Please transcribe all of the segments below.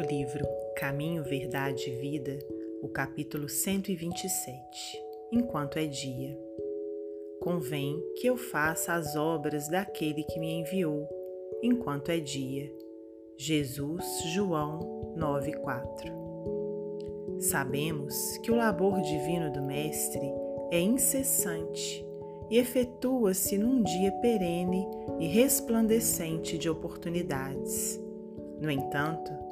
livro Caminho, Verdade e Vida, o capítulo 127 Enquanto é dia. Convém que eu faça as obras daquele que me enviou, enquanto é dia. Jesus, João 9,4 Sabemos que o labor divino do Mestre é incessante e efetua-se num dia perene e resplandecente de oportunidades. No entanto,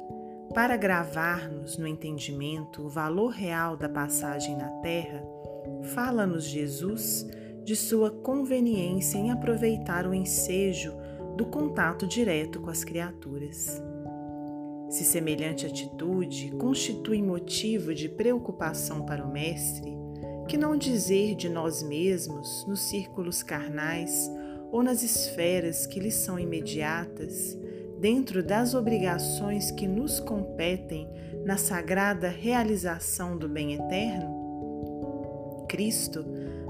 para gravar-nos no entendimento o valor real da passagem na Terra, fala-nos Jesus de sua conveniência em aproveitar o ensejo do contato direto com as criaturas. Se semelhante atitude constitui motivo de preocupação para o Mestre, que não dizer de nós mesmos nos círculos carnais ou nas esferas que lhe são imediatas, dentro das obrigações que nos competem na sagrada realização do bem eterno? Cristo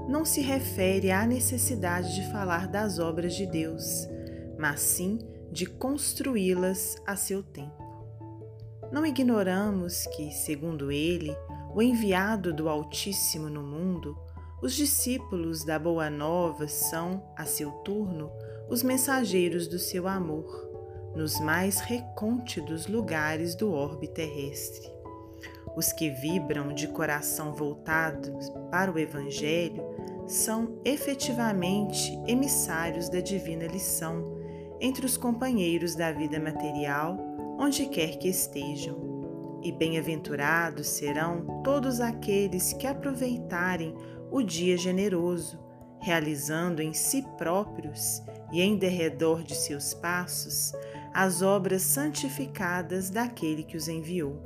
não se refere à necessidade de falar das obras de Deus, mas sim de construí-las a seu tempo. Não ignoramos que, segundo ele, o enviado do Altíssimo no mundo, os discípulos da Boa Nova são, a seu turno, os mensageiros do seu amor nos mais recônditos lugares do orbe terrestre. Os que vibram de coração voltado para o Evangelho são efetivamente emissários da divina lição entre os companheiros da vida material, onde quer que estejam. E bem-aventurados serão todos aqueles que aproveitarem o dia generoso, realizando em si próprios e em derredor de seus passos as obras santificadas daquele que os enviou.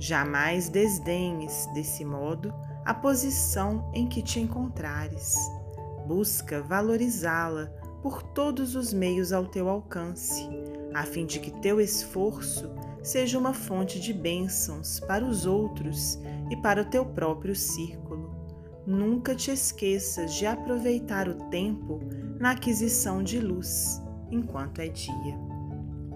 Jamais desdenhes, desse modo, a posição em que te encontrares. Busca valorizá-la por todos os meios ao teu alcance, a fim de que teu esforço seja uma fonte de bênçãos para os outros e para o teu próprio círculo. Nunca te esqueças de aproveitar o tempo na aquisição de luz, enquanto é dia.